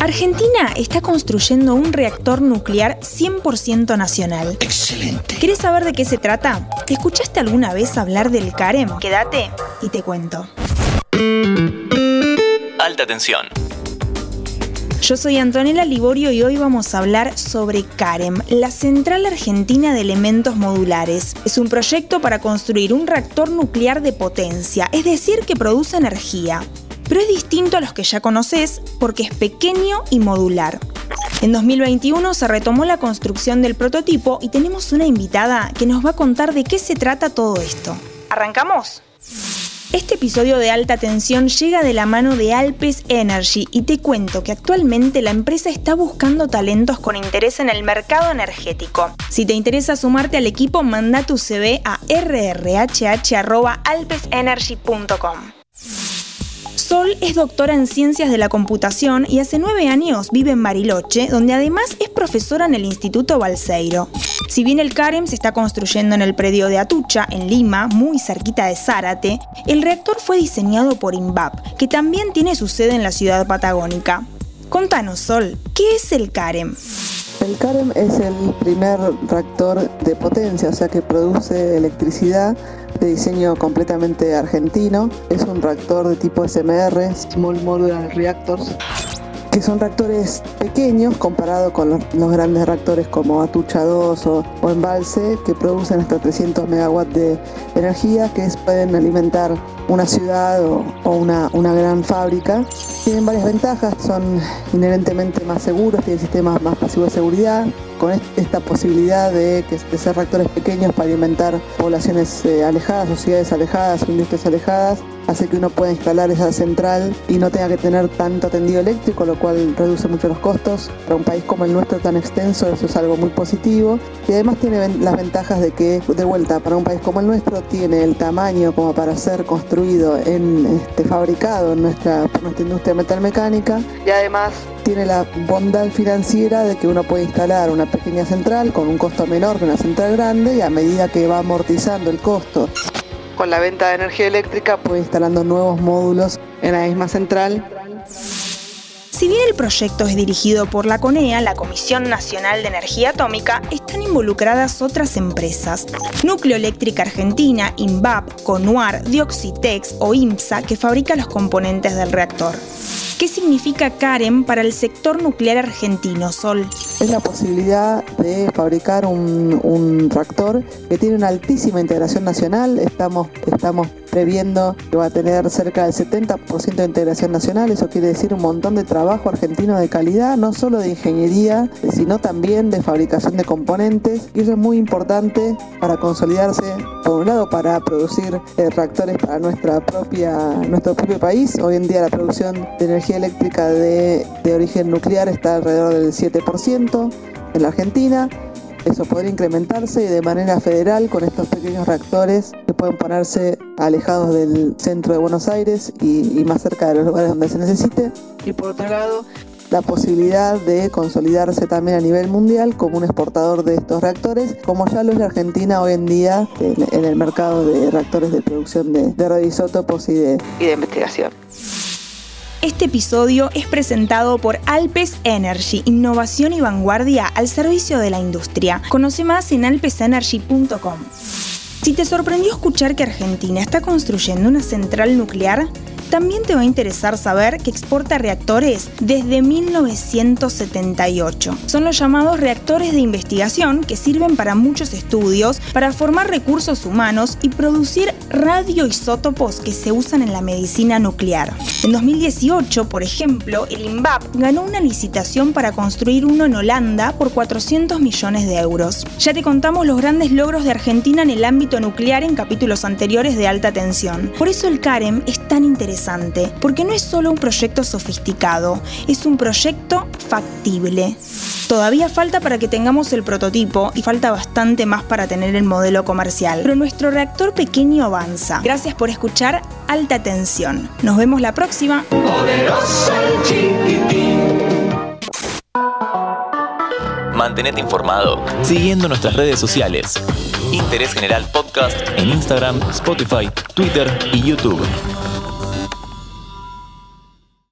Argentina está construyendo un reactor nuclear 100% nacional. Excelente. ¿Querés saber de qué se trata? ¿Escuchaste alguna vez hablar del CAREM? Quédate y te cuento. Alta tensión. Yo soy Antonella Liborio y hoy vamos a hablar sobre CAREM, la Central Argentina de Elementos Modulares. Es un proyecto para construir un reactor nuclear de potencia, es decir, que produce energía. Pero es distinto a los que ya conoces porque es pequeño y modular. En 2021 se retomó la construcción del prototipo y tenemos una invitada que nos va a contar de qué se trata todo esto. ¿Arrancamos? Este episodio de alta tensión llega de la mano de Alpes Energy y te cuento que actualmente la empresa está buscando talentos con interés en el mercado energético. Si te interesa sumarte al equipo, manda tu CV a rrhh.alpesenergy.com. Sol es doctora en ciencias de la computación y hace nueve años vive en Bariloche, donde además es profesora en el Instituto Balseiro. Si bien el CAREM se está construyendo en el predio de Atucha, en Lima, muy cerquita de Zárate, el reactor fue diseñado por INVAP, que también tiene su sede en la ciudad patagónica. Contanos, Sol, ¿qué es el CAREM? El CAREM es el primer reactor de potencia, o sea que produce electricidad de diseño completamente argentino. Es un reactor de tipo SMR, Small Modular Reactors, que son reactores pequeños comparado con los, grandes reactores como Atucha 2 o, Embalse, que producen hasta 300 megawatts de energía que pueden alimentar una ciudad o, una, una, gran fábrica. Tienen varias ventajas, son inherentemente más seguros, tienen sistemas más pasivos de seguridad, con esta posibilidad de, que, ser reactores pequeños para alimentar poblaciones eh, alejadas o ciudades alejadas industrias alejadas, hace que uno pueda instalar esa central y no tenga que tener tanto tendido eléctrico, lo cual reduce mucho los costos. Para un país como el nuestro tan extenso eso es algo muy positivo. Y además tiene las ventajas de que, de vuelta, para un país como el nuestro tiene el tamaño como para ser construido en este fabricado en nuestra, por nuestra industria metalmecánica. Y además tiene la bondad financiera de que uno puede instalar una pequeña central con un costo menor que una central grande y a medida que va amortizando el costo con la venta de energía eléctrica puede instalando nuevos módulos en la misma central. Si bien el proyecto es dirigido por la CONEA, la Comisión Nacional de Energía Atómica, están involucradas otras empresas. Núcleo Eléctrica Argentina, INVAP, CONUAR, Dioxitex o IMSA, que fabrica los componentes del reactor. ¿Qué significa CAREM para el sector nuclear argentino, Sol? Es la posibilidad de fabricar un, un reactor que tiene una altísima integración nacional. Estamos, estamos previendo que va a tener cerca del 70% de integración nacional. Eso quiere decir un montón de trabajo argentino de calidad, no solo de ingeniería, sino también de fabricación de componentes. Y eso es muy importante para consolidarse, por un lado, para producir eh, reactores para nuestra propia, nuestro propio país. Hoy en día la producción de energía eléctrica de, origen nuclear está alrededor del 7% en la Argentina eso podría incrementarse y de manera federal con estos pequeños reactores que pueden ponerse alejados del centro de Buenos Aires y, más cerca de los lugares donde se necesite. Y por otro lado, la posibilidad de consolidarse también a nivel mundial como un exportador de estos reactores, como ya lo es la Argentina hoy en día en, el mercado de reactores de producción de, de radioisótopos y de, y de investigación. Este episodio es presentado por Alpes Energy, innovación y vanguardia al servicio de la industria. Conoce más en alpesenergy.com. Si te sorprendió escuchar que Argentina está construyendo una central nuclear, también te va a interesar saber que exporta reactores desde 1978. Son los llamados reactores de investigación que sirven para muchos estudios, para formar recursos humanos y producir radioisótopos que se usan en la medicina nuclear. En 2018, por ejemplo, el INVAP ganó una licitación para construir uno en Holanda por 400 millones de euros. Ya te contamos los grandes logros de Argentina en el ámbito nuclear en capítulos anteriores de alta tensión. Por eso el CAREM es tan interesante porque no es solo un proyecto sofisticado, es un proyecto factible. Todavía falta para que tengamos el prototipo y falta bastante más para tener el modelo comercial, pero nuestro reactor pequeño avanza. Gracias por escuchar Alta Tensión. Nos vemos la próxima. Mantenete informado siguiendo nuestras redes sociales. Interés General Podcast en Instagram, Spotify, Twitter y YouTube.